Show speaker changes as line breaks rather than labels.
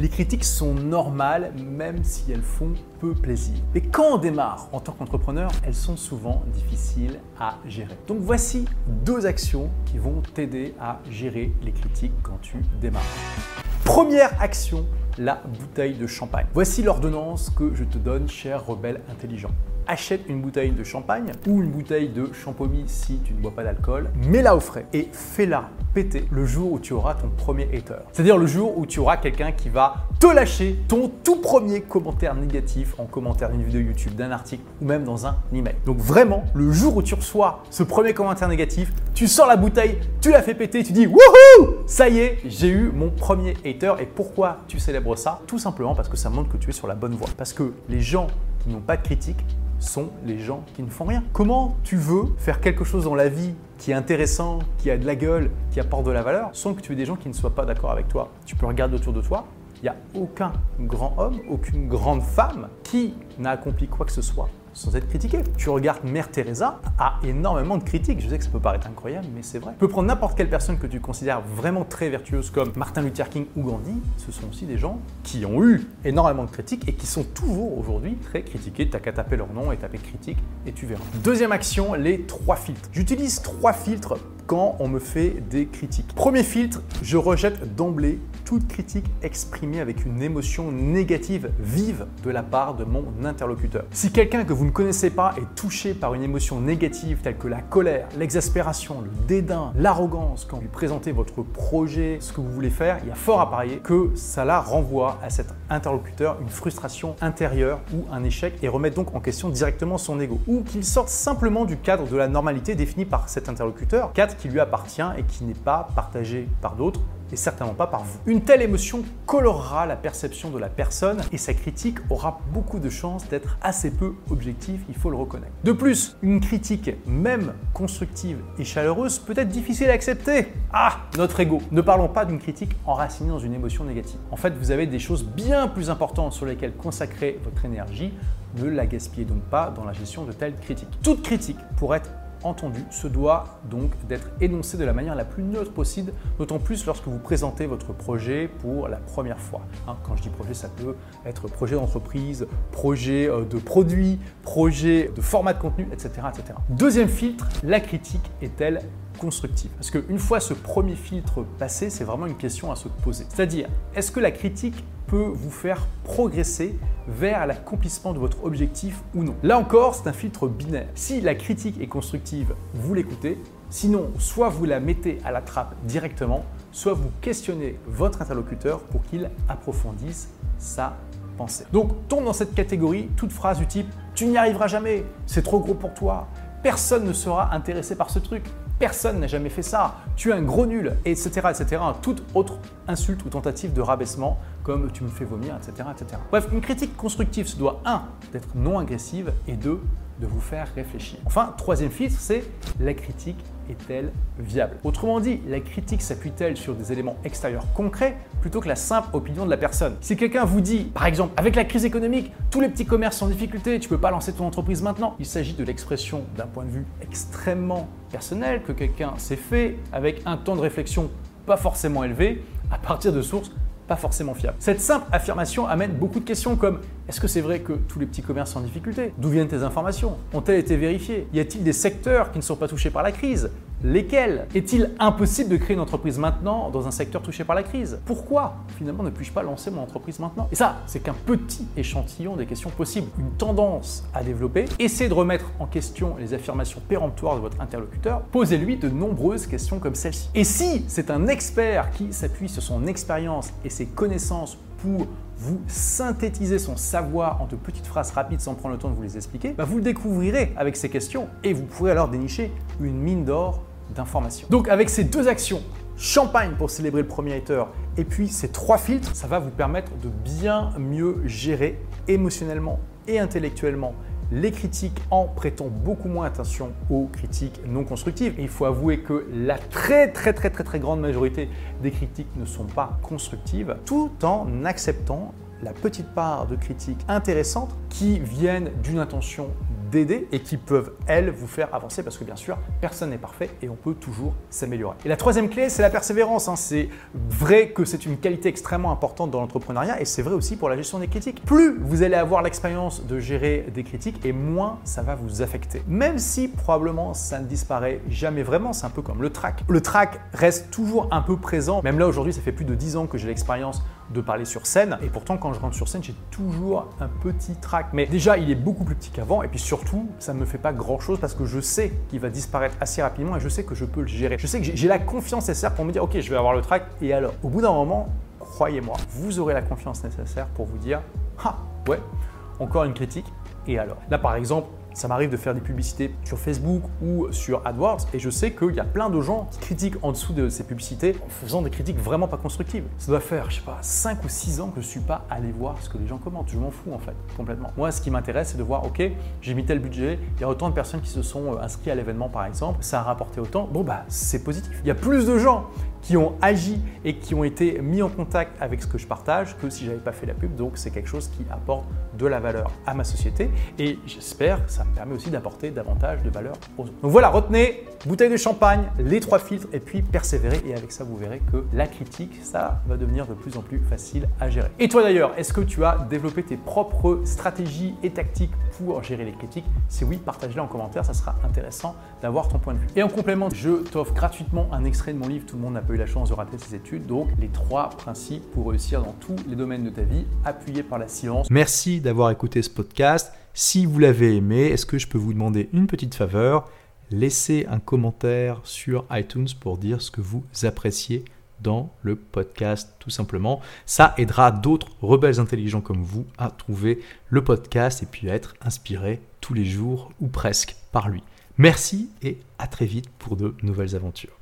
Les critiques sont normales, même si elles font peu plaisir. Mais quand on démarre en tant qu'entrepreneur, elles sont souvent difficiles à gérer. Donc voici deux actions qui vont t'aider à gérer les critiques quand tu démarres. Première action, la bouteille de champagne. Voici l'ordonnance que je te donne, cher rebelle intelligent achète une bouteille de champagne ou une bouteille de champomis si tu ne bois pas d'alcool, mets-la au frais et fais-la péter le jour où tu auras ton premier hater. C'est-à-dire le jour où tu auras quelqu'un qui va te lâcher ton tout premier commentaire négatif en commentaire d'une vidéo YouTube, d'un article ou même dans un email. Donc vraiment, le jour où tu reçois ce premier commentaire négatif, tu sors la bouteille, tu la fais péter, tu dis wouhou, ça y est, j'ai eu mon premier hater. Et pourquoi tu célèbres ça? Tout simplement parce que ça montre que tu es sur la bonne voie. Parce que les gens qui n'ont pas de critique sont les gens qui ne font rien. Comment tu veux faire quelque chose dans la vie qui est intéressant, qui a de la gueule, qui apporte de la valeur, sans que tu aies des gens qui ne soient pas d'accord avec toi? Tu peux regarder autour de toi, il n'y a aucun grand homme, aucune grande femme qui n'a accompli quoi que ce soit sans être critiqué. Tu regardes Mère Teresa a énormément de critiques. Je sais que ça peut paraître incroyable, mais c'est vrai. Tu peux prendre n'importe quelle personne que tu considères vraiment très vertueuse comme Martin Luther King ou Gandhi. Ce sont aussi des gens qui ont eu énormément de critiques et qui sont toujours aujourd'hui très critiqués. T'as qu'à taper leur nom et taper critique et tu verras. Deuxième action, les trois filtres. J'utilise trois filtres quand on me fait des critiques. Premier filtre, je rejette d'emblée toute critique exprimée avec une émotion négative vive de la part de mon interlocuteur. Si quelqu'un que vous ne connaissez pas est touché par une émotion négative telle que la colère, l'exaspération, le dédain, l'arrogance quand vous lui présentez votre projet, ce que vous voulez faire, il y a fort à parier que ça la renvoie à cet interlocuteur une frustration intérieure ou un échec et remet donc en question directement son ego ou qu'il sorte simplement du cadre de la normalité définie par cet interlocuteur, qui lui appartient et qui n'est pas partagé par d'autres et certainement pas par vous. Une telle émotion colorera la perception de la personne et sa critique aura beaucoup de chances d'être assez peu objective, il faut le reconnaître. De plus, une critique, même constructive et chaleureuse, peut être difficile à accepter. Ah, notre ego. Ne parlons pas d'une critique enracinée dans une émotion négative. En fait, vous avez des choses bien plus importantes sur lesquelles consacrer votre énergie. Ne la gaspillez donc pas dans la gestion de telles critiques. Toute critique, pour être entendu se doit donc d'être énoncé de la manière la plus neutre possible, d'autant plus lorsque vous présentez votre projet pour la première fois. Hein, quand je dis projet, ça peut être projet d'entreprise, projet euh, de produit, projet de format de contenu, etc. etc. Deuxième filtre, la critique est-elle constructive Parce qu'une fois ce premier filtre passé, c'est vraiment une question à se poser. C'est-à-dire, est-ce que la critique peut vous faire progresser vers l'accomplissement de votre objectif ou non? Là encore, c'est un filtre binaire. Si la critique est constructive, vous l'écoutez. Sinon, soit vous la mettez à la trappe directement, soit vous questionnez votre interlocuteur pour qu'il approfondisse sa pensée. Donc, tombe dans cette catégorie toute phrase du type Tu n'y arriveras jamais, c'est trop gros pour toi, personne ne sera intéressé par ce truc, personne n'a jamais fait ça, tu es un gros nul, etc., etc. Toute autre insulte ou tentative de rabaissement, comme tu me fais vomir, etc., etc. Bref, une critique constructive se doit, un, d'être non agressive, et deux, de vous faire réfléchir. Enfin, troisième filtre, c'est la critique est-elle viable? Autrement dit, la critique s'appuie-t-elle sur des éléments extérieurs concrets plutôt que la simple opinion de la personne? Si quelqu'un vous dit, par exemple, avec la crise économique, tous les petits commerces sont en difficulté, tu ne peux pas lancer ton entreprise maintenant, il s'agit de l'expression d'un point de vue extrêmement personnel que quelqu'un s'est fait avec un temps de réflexion pas forcément élevé à partir de sources pas forcément fiables. Cette simple affirmation amène beaucoup de questions comme est-ce que c'est vrai que tous les petits commerces sont en difficulté? D'où viennent tes informations? Ont-elles été vérifiées? Y a-t-il des secteurs qui ne sont pas touchés par la crise? Lesquels Est-il impossible de créer une entreprise maintenant dans un secteur touché par la crise? Pourquoi finalement ne puis-je pas lancer mon entreprise maintenant? Et ça, c'est qu'un petit échantillon des questions possibles, une tendance à développer. Essayez de remettre en question les affirmations péremptoires de votre interlocuteur. Posez-lui de nombreuses questions comme celle-ci. Et si c'est un expert qui s'appuie sur son expérience et ses connaissances pour vous synthétiser son savoir en de petites phrases rapides sans prendre le temps de vous les expliquer, bah, vous le découvrirez avec ces questions et vous pourrez alors dénicher une mine d'or d'informations. Donc avec ces deux actions, champagne pour célébrer le premier hater et puis ces trois filtres, ça va vous permettre de bien mieux gérer émotionnellement et intellectuellement les critiques en prêtant beaucoup moins attention aux critiques non constructives. Il faut avouer que la très très très très très grande majorité des critiques ne sont pas constructives, tout en acceptant la petite part de critiques intéressantes qui viennent d'une intention d'aider et qui peuvent, elles, vous faire avancer parce que bien sûr, personne n'est parfait et on peut toujours s'améliorer. Et la troisième clé, c'est la persévérance. Hein. C'est vrai que c'est une qualité extrêmement importante dans l'entrepreneuriat et c'est vrai aussi pour la gestion des critiques. Plus vous allez avoir l'expérience de gérer des critiques et moins ça va vous affecter. Même si probablement ça ne disparaît jamais vraiment, c'est un peu comme le track. Le track reste toujours un peu présent. Même là aujourd'hui, ça fait plus de 10 ans que j'ai l'expérience de parler sur scène. Et pourtant, quand je rentre sur scène, j'ai toujours un petit track. Mais déjà, il est beaucoup plus petit qu'avant. Et puis surtout, ça ne me fait pas grand-chose parce que je sais qu'il va disparaître assez rapidement et je sais que je peux le gérer. Je sais que j'ai la confiance nécessaire pour me dire, ok, je vais avoir le track. Et alors, au bout d'un moment, croyez-moi, vous aurez la confiance nécessaire pour vous dire, ah, ouais, encore une critique. Et alors? Là, par exemple, ça m'arrive de faire des publicités sur Facebook ou sur AdWords et je sais qu'il y a plein de gens qui critiquent en dessous de ces publicités en faisant des critiques vraiment pas constructives. Ça doit faire, je sais pas, 5 ou 6 ans que je suis pas allé voir ce que les gens commentent. Je m'en fous en fait, complètement. Moi, ce qui m'intéresse, c'est de voir, ok, j'ai mis tel budget, il y a autant de personnes qui se sont euh, inscrits à l'événement par exemple, ça a rapporté autant. Bon, bah, c'est positif. Il y a plus de gens qui ont agi et qui ont été mis en contact avec ce que je partage que si j'avais pas fait la pub. Donc c'est quelque chose qui apporte de la valeur à ma société et j'espère que ça me permet aussi d'apporter davantage de valeur aux autres. Donc voilà, retenez bouteille de champagne, les trois filtres et puis persévérer et avec ça vous verrez que la critique, ça va devenir de plus en plus facile à gérer. Et toi d'ailleurs, est-ce que tu as développé tes propres stratégies et tactiques pour gérer les critiques? Si oui, partage-les en commentaire, ça sera intéressant d'avoir ton point de vue. Et en complément, je t'offre gratuitement un extrait de mon livre Tout le monde n'a eu la chance de rater ses études, donc les trois principes pour réussir dans tous les domaines de ta vie, appuyés par la science.
Merci d'avoir écouté ce podcast. Si vous l'avez aimé, est-ce que je peux vous demander une petite faveur? Laissez un commentaire sur iTunes pour dire ce que vous appréciez dans le podcast tout simplement. Ça aidera d'autres rebelles intelligents comme vous à trouver le podcast et puis à être inspirés tous les jours ou presque par lui. Merci et à très vite pour de nouvelles aventures.